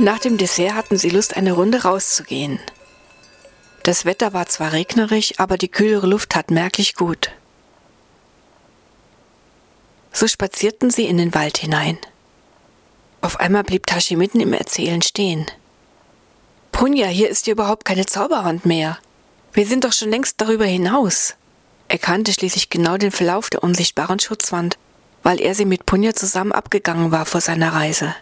Nach dem Dessert hatten sie Lust, eine Runde rauszugehen. Das Wetter war zwar regnerig, aber die kühlere Luft tat merklich gut. So spazierten sie in den Wald hinein. Auf einmal blieb Tashi mitten im Erzählen stehen. Punja, hier ist ja überhaupt keine Zauberwand mehr. Wir sind doch schon längst darüber hinaus. Er kannte schließlich genau den Verlauf der unsichtbaren Schutzwand, weil er sie mit Punja zusammen abgegangen war vor seiner Reise.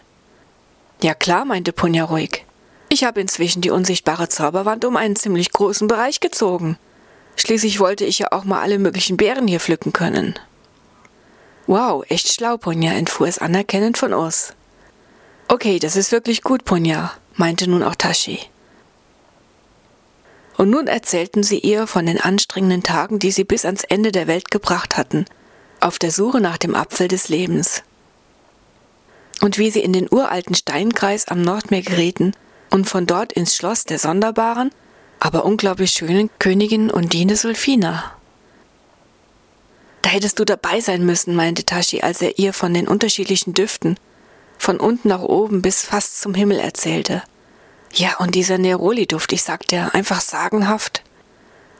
Ja klar, meinte Punja ruhig. Ich habe inzwischen die unsichtbare Zauberwand um einen ziemlich großen Bereich gezogen. Schließlich wollte ich ja auch mal alle möglichen Beeren hier pflücken können. Wow, echt schlau, Punja, entfuhr es anerkennend von Urs. Okay, das ist wirklich gut, Punja, meinte nun auch Tashi. Und nun erzählten sie ihr von den anstrengenden Tagen, die sie bis ans Ende der Welt gebracht hatten, auf der Suche nach dem Apfel des Lebens. Und wie sie in den uralten Steinkreis am Nordmeer gerieten und von dort ins Schloss der sonderbaren, aber unglaublich schönen Königin Undine Sulfina. Da hättest du dabei sein müssen, meinte Tashi, als er ihr von den unterschiedlichen Düften, von unten nach oben bis fast zum Himmel erzählte. Ja, und dieser Neroli-Duft, ich sagte, einfach sagenhaft,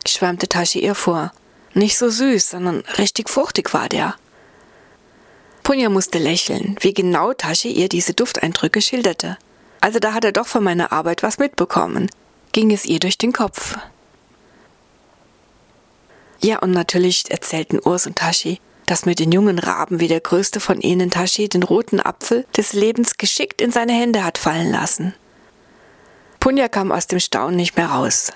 schwärmte Tashi ihr vor. Nicht so süß, sondern richtig fruchtig war der. Punja musste lächeln, wie genau Tashi ihr diese Dufteindrücke schilderte. Also da hat er doch von meiner Arbeit was mitbekommen, ging es ihr durch den Kopf. Ja, und natürlich erzählten Urs und Tashi, dass mit den jungen Raben wie der größte von ihnen Tashi den roten Apfel des Lebens geschickt in seine Hände hat fallen lassen. Punja kam aus dem Staunen nicht mehr raus.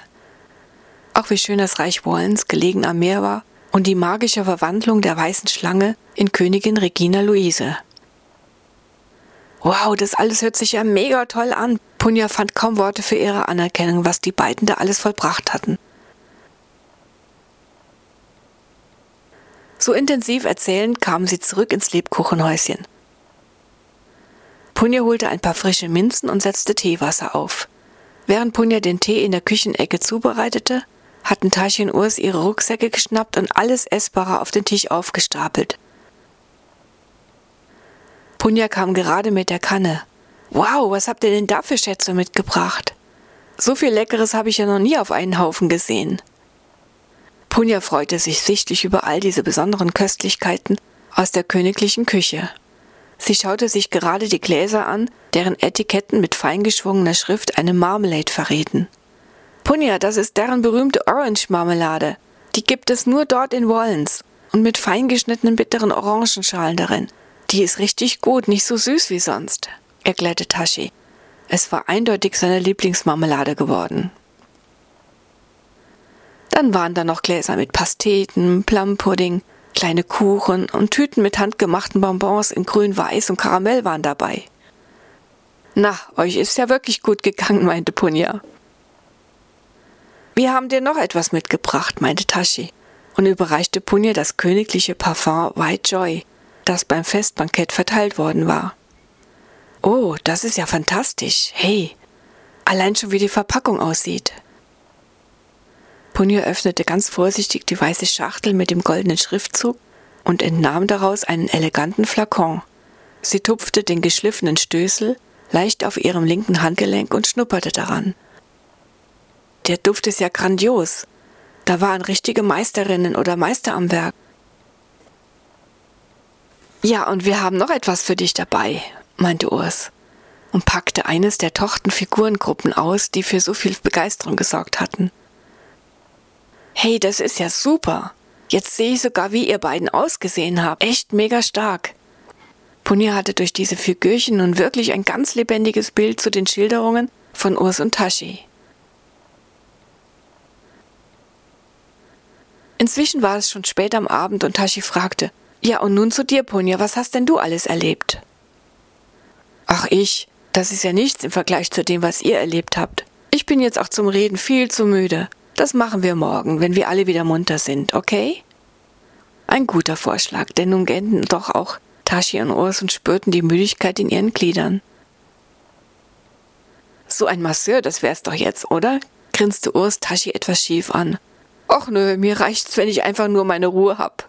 Auch wie schön das Reich Wollens gelegen am Meer war und die magische Verwandlung der weißen Schlange in Königin Regina Luise. Wow, das alles hört sich ja mega toll an. Punja fand kaum Worte für ihre Anerkennung, was die beiden da alles vollbracht hatten. So intensiv erzählend kamen sie zurück ins Lebkuchenhäuschen. Punja holte ein paar frische Minzen und setzte Teewasser auf. Während Punja den Tee in der Küchenecke zubereitete, hatten Tashi und Urs ihre Rucksäcke geschnappt und alles Essbare auf den Tisch aufgestapelt. Punja kam gerade mit der Kanne. Wow, was habt ihr denn da für Schätze mitgebracht? So viel Leckeres habe ich ja noch nie auf einen Haufen gesehen. Punja freute sich sichtlich über all diese besonderen Köstlichkeiten aus der königlichen Küche. Sie schaute sich gerade die Gläser an, deren Etiketten mit feingeschwungener Schrift eine Marmelade verrieten. Punja, das ist deren berühmte Orange-Marmelade. Die gibt es nur dort in Wollens und mit feingeschnittenen bitteren Orangenschalen darin. Die ist richtig gut, nicht so süß wie sonst, erklärte Tashi. Es war eindeutig seine Lieblingsmarmelade geworden. Dann waren da noch Gläser mit Pasteten, Plumpudding, kleine Kuchen und Tüten mit handgemachten Bonbons in grün, weiß und Karamell waren dabei. Na, euch ist ja wirklich gut gegangen, meinte Punja. Wir haben dir noch etwas mitgebracht, meinte Tashi und überreichte Punja das königliche Parfum White Joy das beim Festbankett verteilt worden war. Oh, das ist ja fantastisch. Hey, allein schon wie die Verpackung aussieht. Punja öffnete ganz vorsichtig die weiße Schachtel mit dem goldenen Schriftzug und entnahm daraus einen eleganten Flakon. Sie tupfte den geschliffenen Stößel leicht auf ihrem linken Handgelenk und schnupperte daran. Der Duft ist ja grandios. Da waren richtige Meisterinnen oder Meister am Werk. Ja, und wir haben noch etwas für dich dabei, meinte Urs und packte eines der Tochtenfigurengruppen aus, die für so viel Begeisterung gesorgt hatten. Hey, das ist ja super. Jetzt sehe ich sogar, wie ihr beiden ausgesehen habt. Echt mega stark. Punia hatte durch diese Figürchen nun wirklich ein ganz lebendiges Bild zu den Schilderungen von Urs und Tashi. Inzwischen war es schon spät am Abend und Tashi fragte, ja, und nun zu dir, Punja, was hast denn du alles erlebt? Ach, ich, das ist ja nichts im Vergleich zu dem, was ihr erlebt habt. Ich bin jetzt auch zum Reden viel zu müde. Das machen wir morgen, wenn wir alle wieder munter sind, okay? Ein guter Vorschlag, denn nun gähnten doch auch Tashi und Urs und spürten die Müdigkeit in ihren Gliedern. So ein Masseur, das wär's doch jetzt, oder? grinste Urs Tashi etwas schief an. Och nö, mir reicht's, wenn ich einfach nur meine Ruhe hab.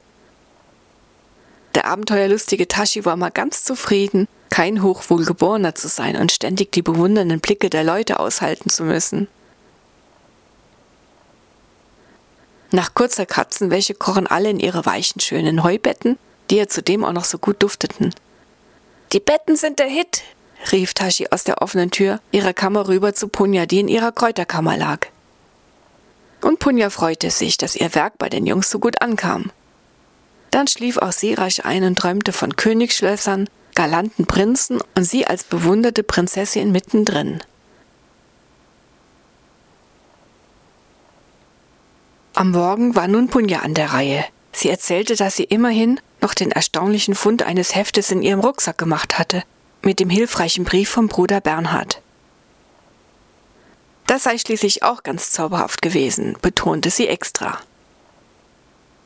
Der abenteuerlustige Tashi war mal ganz zufrieden, kein Hochwohlgeborener zu sein und ständig die bewundernden Blicke der Leute aushalten zu müssen. Nach kurzer Katzenwäsche krochen alle in ihre weichen, schönen Heubetten, die ja zudem auch noch so gut dufteten. Die Betten sind der Hit, rief Tashi aus der offenen Tür ihrer Kammer rüber zu Punja, die in ihrer Kräuterkammer lag. Und Punja freute sich, dass ihr Werk bei den Jungs so gut ankam. Dann schlief auch sie rasch ein und träumte von Königsschlössern, galanten Prinzen und sie als bewunderte Prinzessin mittendrin. Am Morgen war nun Punja an der Reihe. Sie erzählte, dass sie immerhin noch den erstaunlichen Fund eines Heftes in ihrem Rucksack gemacht hatte, mit dem hilfreichen Brief vom Bruder Bernhard. Das sei schließlich auch ganz zauberhaft gewesen, betonte sie extra.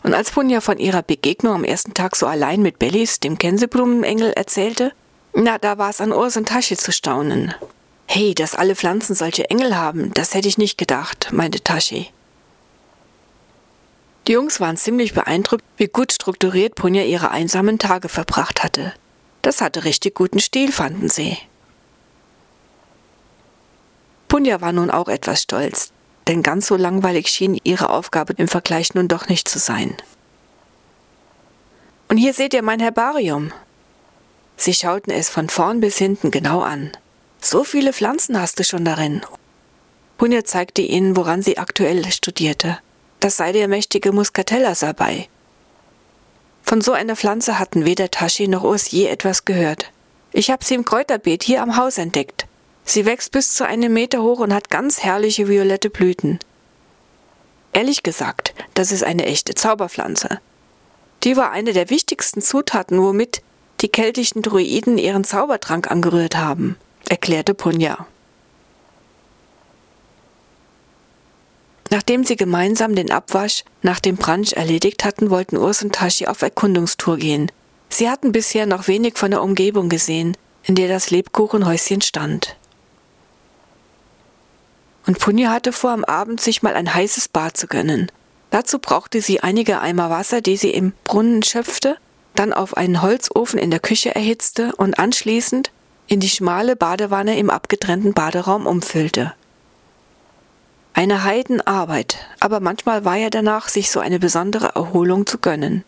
Und als Punja von ihrer Begegnung am ersten Tag so allein mit Bellis, dem Gänseblumenengel, erzählte, na, da war es an Urs und Tasche zu staunen. Hey, dass alle Pflanzen solche Engel haben, das hätte ich nicht gedacht, meinte Tashi. Die Jungs waren ziemlich beeindruckt, wie gut strukturiert Punja ihre einsamen Tage verbracht hatte. Das hatte richtig guten Stil, fanden sie. Punja war nun auch etwas stolz, denn ganz so langweilig schien ihre Aufgabe im Vergleich nun doch nicht zu sein. Und hier seht ihr mein Herbarium. Sie schauten es von vorn bis hinten genau an. So viele Pflanzen hast du schon darin. Punja zeigte ihnen, woran sie aktuell studierte. Das sei der mächtige Muscatella dabei. Von so einer Pflanze hatten weder Tashi noch Urs je etwas gehört. Ich habe sie im Kräuterbeet hier am Haus entdeckt. Sie wächst bis zu einem Meter hoch und hat ganz herrliche violette Blüten. Ehrlich gesagt, das ist eine echte Zauberpflanze. Die war eine der wichtigsten Zutaten, womit die keltischen Druiden ihren Zaubertrank angerührt haben, erklärte Punja. Nachdem sie gemeinsam den Abwasch nach dem Brunch erledigt hatten, wollten Urs und Tashi auf Erkundungstour gehen. Sie hatten bisher noch wenig von der Umgebung gesehen, in der das Lebkuchenhäuschen stand. Und Punja hatte vor, am Abend sich mal ein heißes Bad zu gönnen. Dazu brauchte sie einige Eimer Wasser, die sie im Brunnen schöpfte, dann auf einen Holzofen in der Küche erhitzte und anschließend in die schmale Badewanne im abgetrennten Baderaum umfüllte. Eine Heidenarbeit, aber manchmal war er danach, sich so eine besondere Erholung zu gönnen.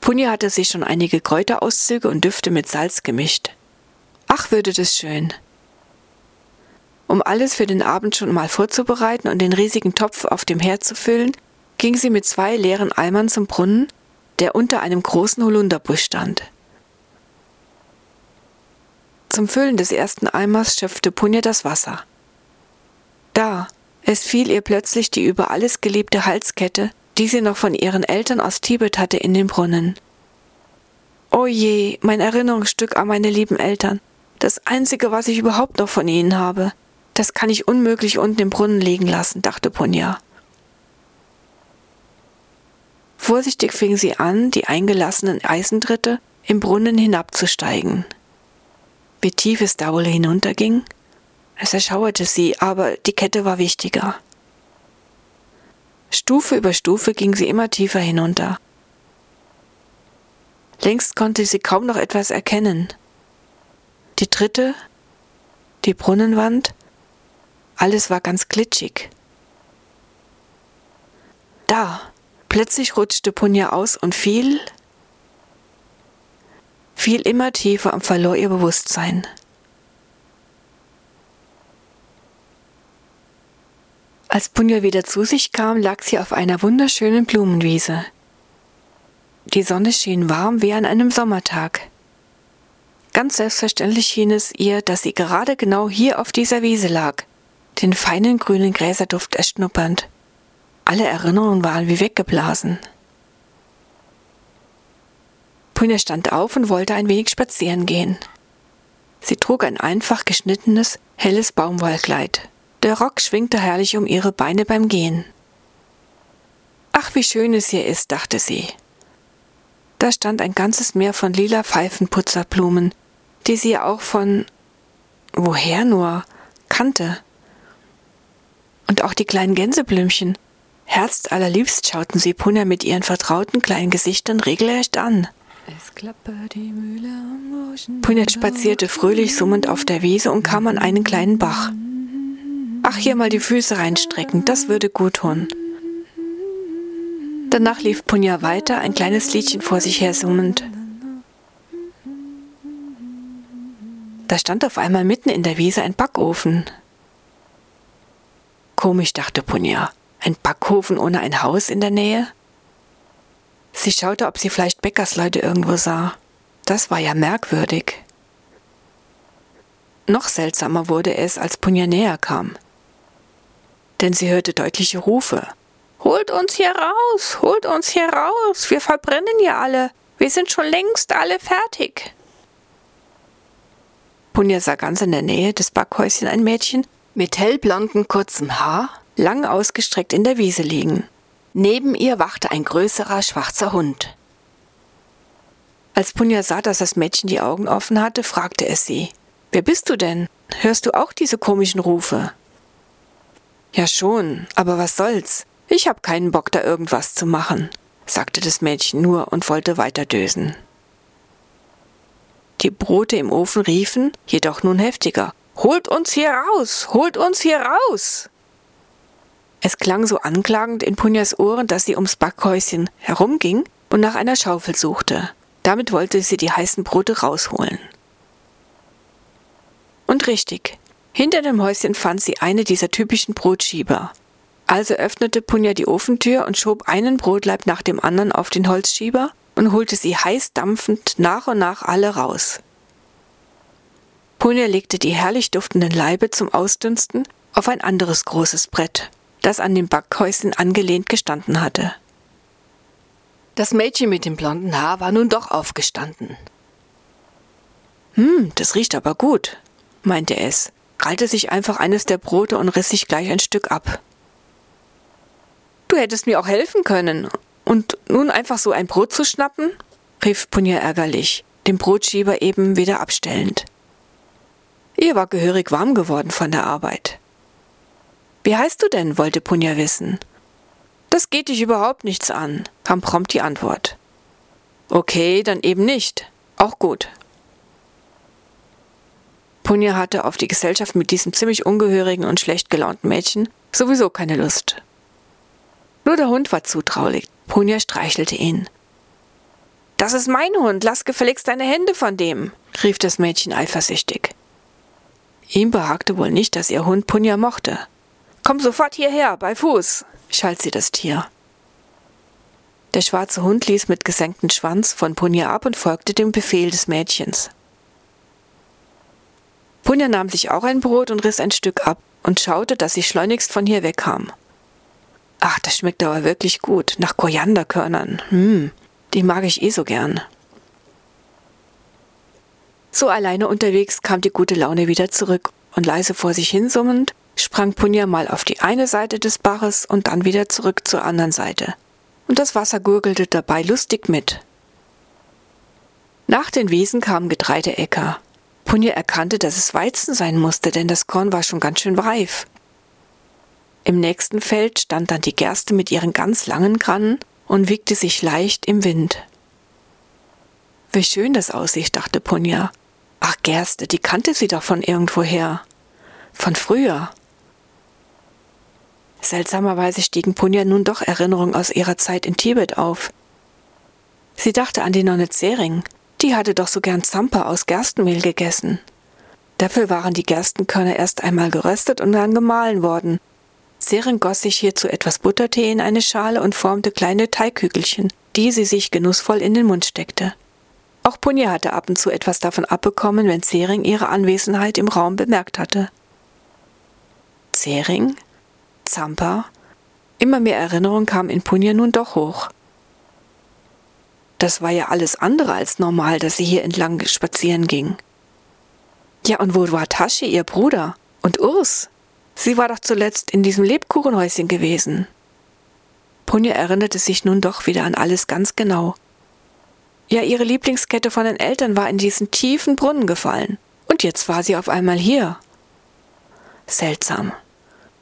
Punja hatte sich schon einige Kräuterauszüge und Düfte mit Salz gemischt. Ach, würde das schön. Um alles für den Abend schon mal vorzubereiten und den riesigen Topf auf dem Herd zu füllen, ging sie mit zwei leeren Eimern zum Brunnen, der unter einem großen Holunderbusch stand. Zum Füllen des ersten Eimers schöpfte Punja das Wasser. Da, es fiel ihr plötzlich die über alles geliebte Halskette, die sie noch von ihren Eltern aus Tibet hatte, in den Brunnen. O je, mein Erinnerungsstück an meine lieben Eltern, das einzige, was ich überhaupt noch von ihnen habe. Das kann ich unmöglich unten im Brunnen liegen lassen, dachte Punja. Vorsichtig fing sie an, die eingelassenen Eisentritte im Brunnen hinabzusteigen. Wie tief es da wohl hinunterging? Es erschauerte sie, aber die Kette war wichtiger. Stufe über Stufe ging sie immer tiefer hinunter. Längst konnte sie kaum noch etwas erkennen. Die dritte, die Brunnenwand, alles war ganz glitschig. Da, plötzlich rutschte Punja aus und fiel, fiel immer tiefer und verlor ihr Bewusstsein. Als Punja wieder zu sich kam, lag sie auf einer wunderschönen Blumenwiese. Die Sonne schien warm wie an einem Sommertag. Ganz selbstverständlich schien es ihr, dass sie gerade genau hier auf dieser Wiese lag, den feinen grünen Gräserduft erschnuppernd. Alle Erinnerungen waren wie weggeblasen. Punja stand auf und wollte ein wenig spazieren gehen. Sie trug ein einfach geschnittenes, helles Baumwollkleid. Der Rock schwingte herrlich um ihre Beine beim Gehen. Ach, wie schön es hier ist, dachte sie. Da stand ein ganzes Meer von lila Pfeifenputzerblumen, die sie auch von woher nur kannte. Und auch die kleinen Gänseblümchen. Herzallerliebst schauten sie Punja mit ihren vertrauten kleinen Gesichtern regelrecht an. Punja spazierte fröhlich summend auf der Wiese und kam an einen kleinen Bach. Ach, hier mal die Füße reinstrecken, das würde gut tun. Danach lief Punja weiter, ein kleines Liedchen vor sich her summend. Da stand auf einmal mitten in der Wiese ein Backofen. Komisch, dachte Punja. Ein Backofen ohne ein Haus in der Nähe? Sie schaute, ob sie vielleicht Bäckersleute irgendwo sah. Das war ja merkwürdig. Noch seltsamer wurde es, als Punja näher kam. Denn sie hörte deutliche Rufe. Holt uns hier raus, holt uns hier raus, wir verbrennen ja alle, wir sind schon längst alle fertig. Punja sah ganz in der Nähe des Backhäuschen ein Mädchen mit hellblonden kurzem Haar, lang ausgestreckt in der Wiese liegen. Neben ihr wachte ein größerer schwarzer Hund. Als Punja sah, dass das Mädchen die Augen offen hatte, fragte es sie. Wer bist du denn? Hörst du auch diese komischen Rufe? Ja schon, aber was soll's? Ich hab keinen Bock, da irgendwas zu machen, sagte das Mädchen nur und wollte weiter dösen. Die Brote im Ofen riefen, jedoch nun heftiger. Holt uns hier raus! Holt uns hier raus! Es klang so anklagend in Punjas Ohren, dass sie ums Backhäuschen herumging und nach einer Schaufel suchte. Damit wollte sie die heißen Brote rausholen. Und richtig, hinter dem Häuschen fand sie eine dieser typischen Brotschieber. Also öffnete Punja die Ofentür und schob einen Brotleib nach dem anderen auf den Holzschieber und holte sie heiß dampfend nach und nach alle raus. Punja legte die herrlich duftenden Leibe zum Ausdünsten auf ein anderes großes Brett das an dem Backhäuschen angelehnt gestanden hatte. Das Mädchen mit dem blonden Haar war nun doch aufgestanden. Hm, das riecht aber gut, meinte es, krallte sich einfach eines der Brote und riss sich gleich ein Stück ab. Du hättest mir auch helfen können. Und nun einfach so ein Brot zu schnappen? rief Punja ärgerlich, den Brotschieber eben wieder abstellend. Ihr war gehörig warm geworden von der Arbeit. Wie heißt du denn? wollte Punja wissen. Das geht dich überhaupt nichts an, kam prompt die Antwort. Okay, dann eben nicht. Auch gut. Punja hatte auf die Gesellschaft mit diesem ziemlich ungehörigen und schlecht gelaunten Mädchen sowieso keine Lust. Nur der Hund war zutraulich. Punja streichelte ihn. Das ist mein Hund, lass gefälligst deine Hände von dem, rief das Mädchen eifersüchtig. Ihm behagte wohl nicht, dass ihr Hund Punja mochte. Komm sofort hierher, bei Fuß, schalt sie das Tier. Der schwarze Hund ließ mit gesenktem Schwanz von Punja ab und folgte dem Befehl des Mädchens. Punja nahm sich auch ein Brot und riss ein Stück ab und schaute, dass sie schleunigst von hier wegkam. Ach, das schmeckt aber wirklich gut, nach Korianderkörnern. Hm, die mag ich eh so gern. So alleine unterwegs kam die gute Laune wieder zurück und leise vor sich hinsummend sprang Punja mal auf die eine Seite des Baches und dann wieder zurück zur anderen Seite. Und das Wasser gurgelte dabei lustig mit. Nach den Wiesen kamen Getreideäcker. Punja erkannte, dass es Weizen sein musste, denn das Korn war schon ganz schön reif. Im nächsten Feld stand dann die Gerste mit ihren ganz langen Grannen und wiegte sich leicht im Wind. Wie schön das aussieht, dachte Punja. Ach, Gerste, die kannte sie doch von irgendwoher. Von früher. Seltsamerweise stiegen Punja nun doch Erinnerungen aus ihrer Zeit in Tibet auf. Sie dachte an die Nonne Zering, die hatte doch so gern Zampa aus Gerstenmehl gegessen. Dafür waren die Gerstenkörner erst einmal geröstet und dann gemahlen worden. Zering goss sich hierzu etwas Buttertee in eine Schale und formte kleine Teigkügelchen, die sie sich genussvoll in den Mund steckte. Auch Punja hatte ab und zu etwas davon abbekommen, wenn Zering ihre Anwesenheit im Raum bemerkt hatte. Zering? Zampa. Immer mehr Erinnerung kam in Punja nun doch hoch. Das war ja alles andere als normal, dass sie hier entlang spazieren ging. Ja, und wo war Tasche, ihr Bruder? Und Urs? Sie war doch zuletzt in diesem Lebkuchenhäuschen gewesen. Punja erinnerte sich nun doch wieder an alles ganz genau. Ja, ihre Lieblingskette von den Eltern war in diesen tiefen Brunnen gefallen. Und jetzt war sie auf einmal hier. Seltsam.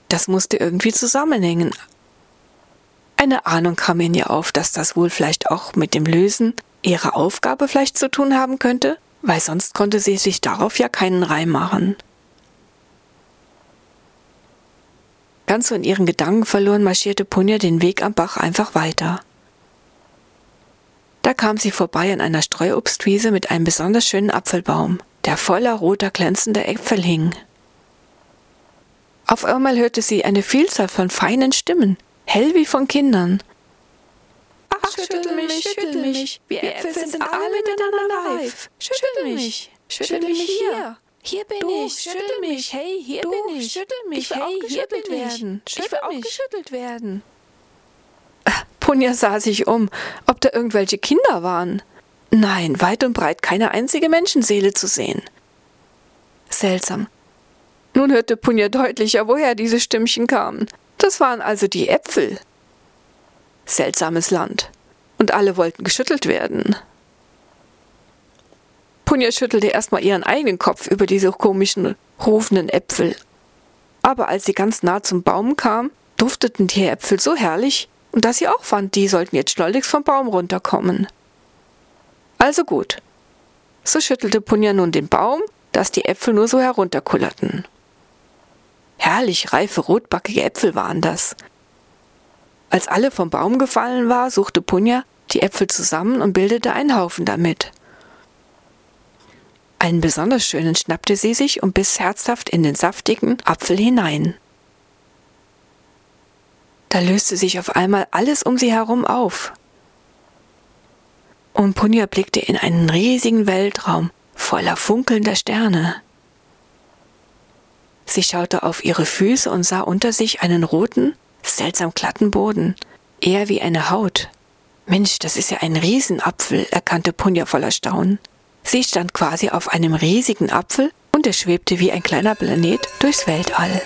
Das musste irgendwie zusammenhängen. Eine Ahnung kam in ihr auf, dass das wohl vielleicht auch mit dem Lösen ihre Aufgabe vielleicht zu tun haben könnte, weil sonst konnte sie sich darauf ja keinen Reim machen. Ganz so in ihren Gedanken verloren marschierte Punja den Weg am Bach einfach weiter. Da kam sie vorbei an einer Streuobstwiese mit einem besonders schönen Apfelbaum, der voller roter glänzender Äpfel hing. Auf einmal hörte sie eine Vielzahl von feinen Stimmen, hell wie von Kindern. Ach, schüttel mich, schüttel mich, wir Äpfel sind alle miteinander reif. Schüttel mich, schüttel mich hier. Hier bin du, ich, schüttel mich, hey, hier du, bin ich. schüttel mich, hey, auch hier bin ich. werden. Ich will Schüttel auch mich. geschüttelt werden. Punja sah sich um, ob da irgendwelche Kinder waren. Nein, weit und breit keine einzige Menschenseele zu sehen. Seltsam. Nun hörte Punja deutlicher, woher diese Stimmchen kamen. Das waren also die Äpfel. Seltsames Land. Und alle wollten geschüttelt werden. Punja schüttelte erstmal ihren eigenen Kopf über diese komischen, rufenden Äpfel. Aber als sie ganz nah zum Baum kam, dufteten die Äpfel so herrlich, dass sie auch fand, die sollten jetzt schleunigst vom Baum runterkommen. Also gut. So schüttelte Punja nun den Baum, dass die Äpfel nur so herunterkullerten. Herrlich reife, rotbackige Äpfel waren das. Als alle vom Baum gefallen war, suchte Punja die Äpfel zusammen und bildete einen Haufen damit. Einen besonders schönen schnappte sie sich und biss herzhaft in den saftigen Apfel hinein. Da löste sich auf einmal alles um sie herum auf. Und Punja blickte in einen riesigen Weltraum voller funkelnder Sterne. Sie schaute auf ihre Füße und sah unter sich einen roten, seltsam glatten Boden, eher wie eine Haut. Mensch, das ist ja ein Riesenapfel, erkannte Punja voller Staunen. Sie stand quasi auf einem riesigen Apfel und er schwebte wie ein kleiner Planet durchs Weltall.